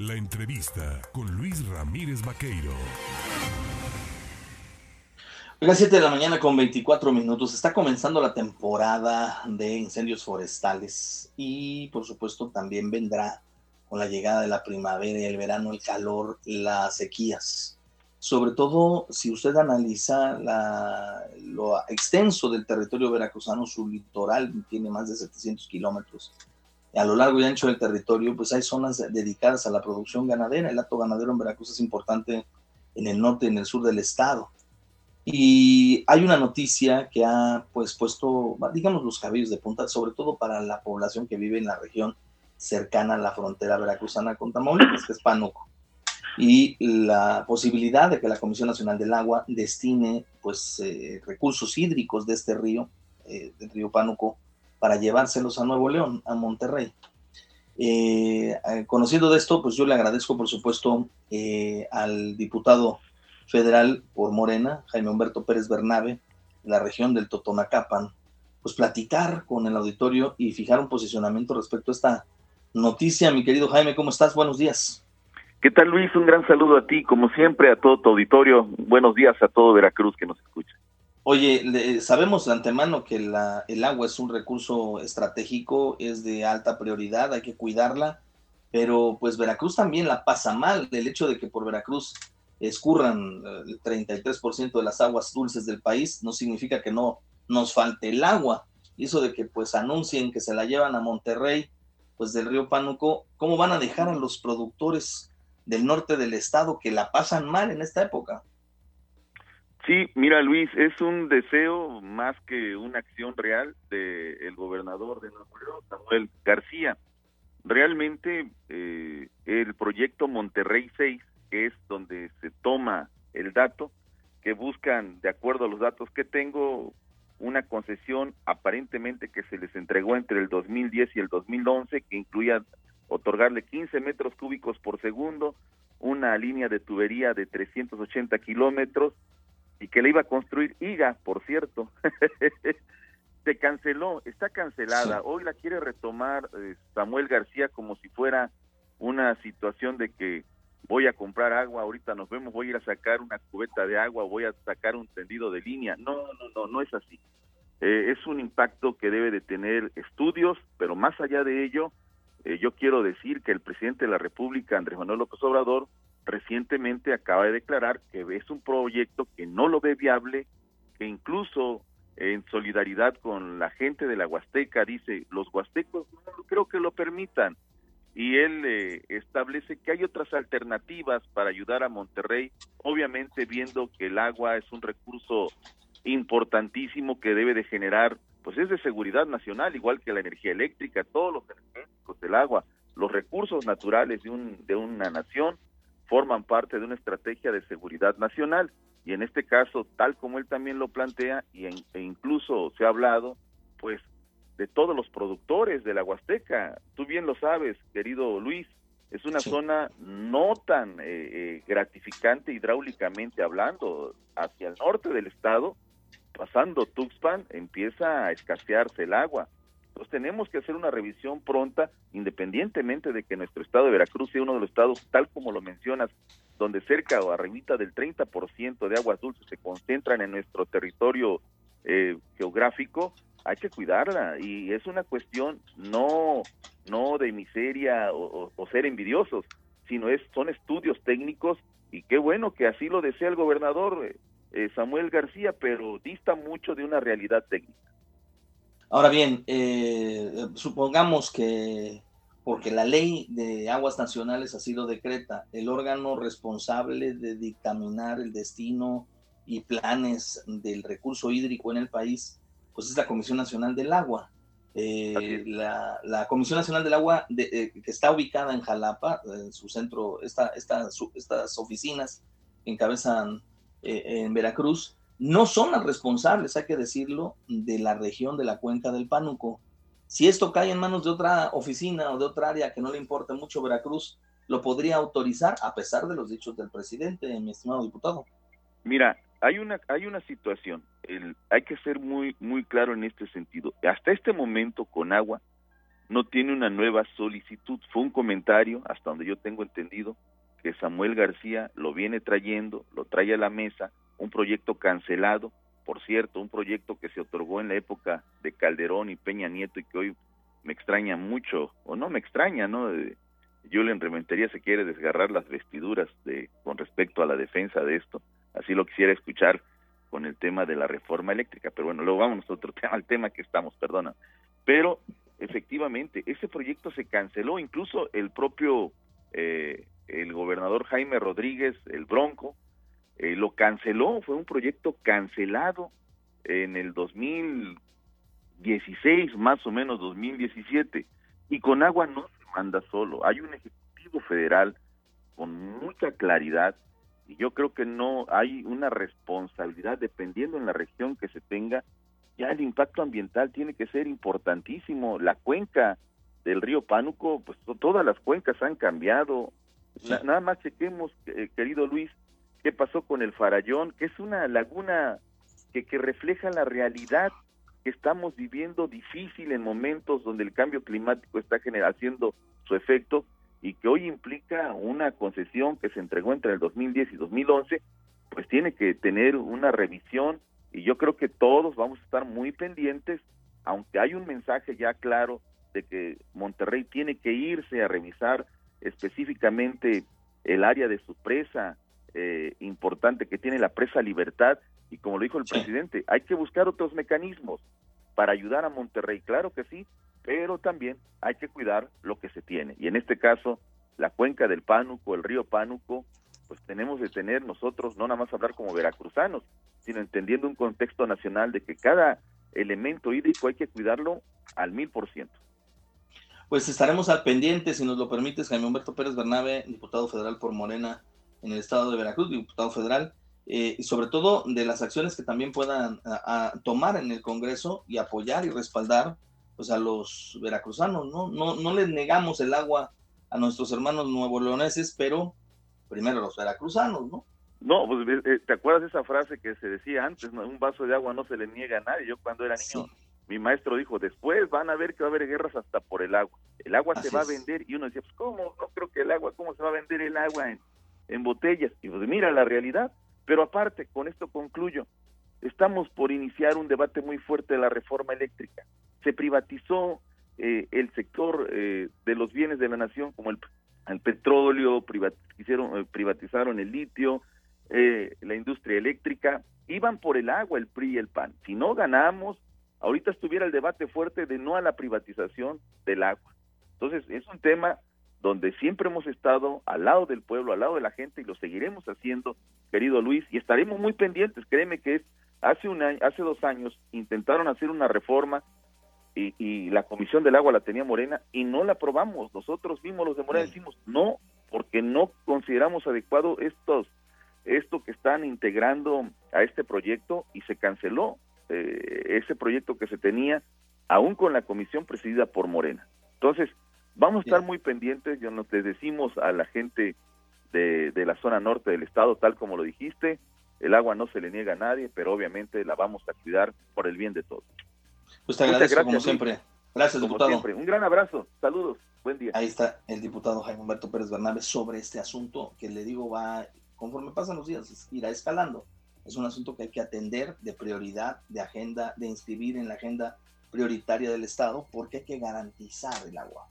La entrevista con Luis Ramírez Vaqueiro. Las 7 de la mañana con 24 minutos. Está comenzando la temporada de incendios forestales y por supuesto también vendrá con la llegada de la primavera y el verano el calor, las sequías. Sobre todo si usted analiza lo extenso del territorio veracruzano, su litoral tiene más de 700 kilómetros. A lo largo y ancho del territorio, pues hay zonas dedicadas a la producción ganadera. El acto ganadero en Veracruz es importante en el norte en el sur del estado y hay una noticia que ha pues puesto, digamos, los cabellos de punta, sobre todo para la población que vive en la región cercana a la frontera veracruzana con Tamaulipas, que es Pánuco. Y la posibilidad de que la Comisión Nacional del Agua destine pues eh, recursos hídricos de este río, eh, del río Pánuco, para llevárselos a Nuevo León, a Monterrey. Eh, conociendo de esto, pues yo le agradezco, por supuesto, al diputado federal por Morena, Jaime Humberto Pérez Bernabe, en la región del Totonacapan, pues platicar con el auditorio y fijar un posicionamiento respecto a esta noticia. Mi querido Jaime, ¿cómo estás? Buenos días. ¿Qué tal Luis? Un gran saludo a ti, como siempre, a todo tu auditorio. Buenos días a todo Veracruz que nos escucha. Oye, sabemos de antemano que la, el agua es un recurso estratégico, es de alta prioridad, hay que cuidarla, pero pues Veracruz también la pasa mal. El hecho de que por Veracruz escurran eh, el 33% de las aguas dulces del país, no significa que no nos falte el agua. Eso de que pues anuncien que se la llevan a Monterrey, pues del río Pánuco, ¿cómo van a dejar a los productores del norte del estado que la pasan mal en esta época? Sí, mira Luis, es un deseo más que una acción real del el gobernador de Nuevo León, Samuel García. Realmente eh, el proyecto Monterrey 6 que es donde se toma el dato, que buscan, de acuerdo a los datos que tengo, una concesión aparentemente que se les entregó entre el 2010 y el 2011, que incluía otorgarle 15 metros cúbicos por segundo, una línea de tubería de 380 kilómetros y que le iba a construir IGA, por cierto. se canceló, está cancelada. Hoy la quiere retomar eh, Samuel García como si fuera una situación de que voy a comprar agua, ahorita nos vemos, voy a ir a sacar una cubeta de agua, voy a sacar un tendido de línea. No, no, no, no es así. Eh, es un impacto que debe de tener estudios, pero más allá de ello, eh, yo quiero decir que el presidente de la República, Andrés Manuel López Obrador, recientemente acaba de declarar que es un proyecto que no lo ve viable, que incluso en solidaridad con la gente de la Huasteca dice, los huastecos no creo que lo permitan y él eh, establece que hay otras alternativas para ayudar a Monterrey, obviamente viendo que el agua es un recurso importantísimo que debe de generar, pues es de seguridad nacional, igual que la energía eléctrica, todos los energéticos del agua, los recursos naturales de, un, de una nación forman parte de una estrategia de seguridad nacional y en este caso, tal como él también lo plantea y e incluso se ha hablado, pues de todos los productores de la Huasteca. Tú bien lo sabes, querido Luis, es una zona no tan eh, eh, gratificante hidráulicamente hablando. Hacia el norte del estado, pasando Tuxpan, empieza a escasearse el agua. Entonces tenemos que hacer una revisión pronta, independientemente de que nuestro estado de Veracruz sea uno de los estados, tal como lo mencionas, donde cerca o arribita del 30% de aguas dulces se concentran en nuestro territorio eh, geográfico, hay que cuidarla. Y es una cuestión no no de miseria o, ser envidiosos sino es son estudios técnicos y qué bueno que así lo desea el gobernador eh, Samuel García pero dista mucho de una realidad técnica ahora bien eh, supongamos que porque la ley de aguas nacionales así lo decreta el órgano responsable de dictaminar el destino y planes del recurso hídrico en el país pues es la Comisión Nacional del Agua. Eh, la, Comisión Nacional del Agua, eh, que está ubicada en Jalapa, en su centro, esta, estas oficinas que encabezan eh, en Veracruz, no son las responsables, hay que decirlo, de la región de la cuenca del Pánuco. Si esto cae en manos de otra oficina o de otra área que no le importe mucho Veracruz, lo podría autorizar a pesar de los dichos del presidente, mi estimado diputado. Mira, hay una hay una situación el, hay que ser muy muy claro en este sentido hasta este momento con agua no tiene una nueva solicitud. Fue un comentario, hasta donde yo tengo entendido, que Samuel García lo viene trayendo, lo trae a la mesa, un proyecto cancelado, por cierto, un proyecto que se otorgó en la época de Calderón y Peña Nieto y que hoy me extraña mucho, o no me extraña, ¿no? Yo le Rementería se quiere desgarrar las vestiduras de con respecto a la defensa de esto, así lo quisiera escuchar con el tema de la reforma eléctrica, pero bueno, luego vamos a otro tema, al tema que estamos, perdona. Pero efectivamente, ese proyecto se canceló, incluso el propio eh, el gobernador Jaime Rodríguez, el Bronco, eh, lo canceló, fue un proyecto cancelado en el 2016, más o menos 2017, y con agua no se manda solo, hay un Ejecutivo Federal con mucha claridad y yo creo que no hay una responsabilidad dependiendo en la región que se tenga, ya el impacto ambiental tiene que ser importantísimo, la cuenca del río Pánuco, pues todas las cuencas han cambiado, nada más chequemos, eh, querido Luis, qué pasó con el Farallón, que es una laguna que, que refleja la realidad que estamos viviendo difícil en momentos donde el cambio climático está haciendo su efecto y que hoy implica una concesión que se entregó entre el 2010 y 2011, pues tiene que tener una revisión y yo creo que todos vamos a estar muy pendientes, aunque hay un mensaje ya claro de que Monterrey tiene que irse a revisar específicamente el área de su presa eh, importante que tiene la presa Libertad y como lo dijo el presidente, hay que buscar otros mecanismos para ayudar a Monterrey, claro que sí, pero también hay que cuidar lo que se tiene. Y en este caso, la cuenca del Pánuco, el río Pánuco, pues tenemos de tener nosotros no nada más hablar como veracruzanos, sino entendiendo un contexto nacional de que cada elemento hídrico hay que cuidarlo al mil por ciento pues estaremos al pendiente, si nos lo permites, Jaime Humberto Pérez Bernabe, diputado federal por Morena en el estado de Veracruz, diputado federal, eh, y sobre todo de las acciones que también puedan tomar en el Congreso y apoyar y respaldar pues a los veracruzanos, ¿no? No, no les negamos el agua a nuestros hermanos nuevo leoneses, pero primero los veracruzanos, ¿no? No, pues eh, eh, te acuerdas de esa frase que se decía antes, ¿no? un vaso de agua no se le niega a nadie. Yo cuando era niño mi maestro dijo, después van a ver que va a haber guerras hasta por el agua. El agua se va a vender y uno decía, pues ¿cómo? No creo que el agua, ¿cómo se va a vender el agua en, en botellas? Y pues mira la realidad. Pero aparte, con esto concluyo, estamos por iniciar un debate muy fuerte de la reforma eléctrica. Se privatizó eh, el sector eh, de los bienes de la nación como el, el petróleo, eh, privatizaron el litio, la industria eléctrica, iban por el agua el PRI y el PAN. Si no ganamos, ahorita estuviera el debate fuerte de no a la privatización del agua. Entonces, es un tema donde siempre hemos estado al lado del pueblo, al lado de la gente y lo seguiremos haciendo, querido Luis, y estaremos muy pendientes. Créeme que es, hace un año, hace dos años intentaron hacer una reforma y, y, la Comisión del Agua la tenía Morena y no la aprobamos. Nosotros mismos los de Morena decimos no, porque no consideramos adecuado estos esto que están integrando a este proyecto y se canceló. Eh, ese proyecto que se tenía, aún con la comisión presidida por Morena. Entonces, vamos a estar muy pendientes, yo nos decimos a la gente de, la zona norte del estado, tal como lo dijiste, el agua no se le niega a nadie, pero obviamente la vamos a cuidar por el bien de todos. Pues te agradezco como siempre. Gracias, diputado. Un gran abrazo, saludos, buen día. Ahí está el diputado Jaime Humberto Pérez Bernabé sobre este asunto que le digo va, conforme pasan los días, irá escalando es un asunto que hay que atender de prioridad, de agenda, de inscribir en la agenda prioritaria del Estado, porque hay que garantizar el agua.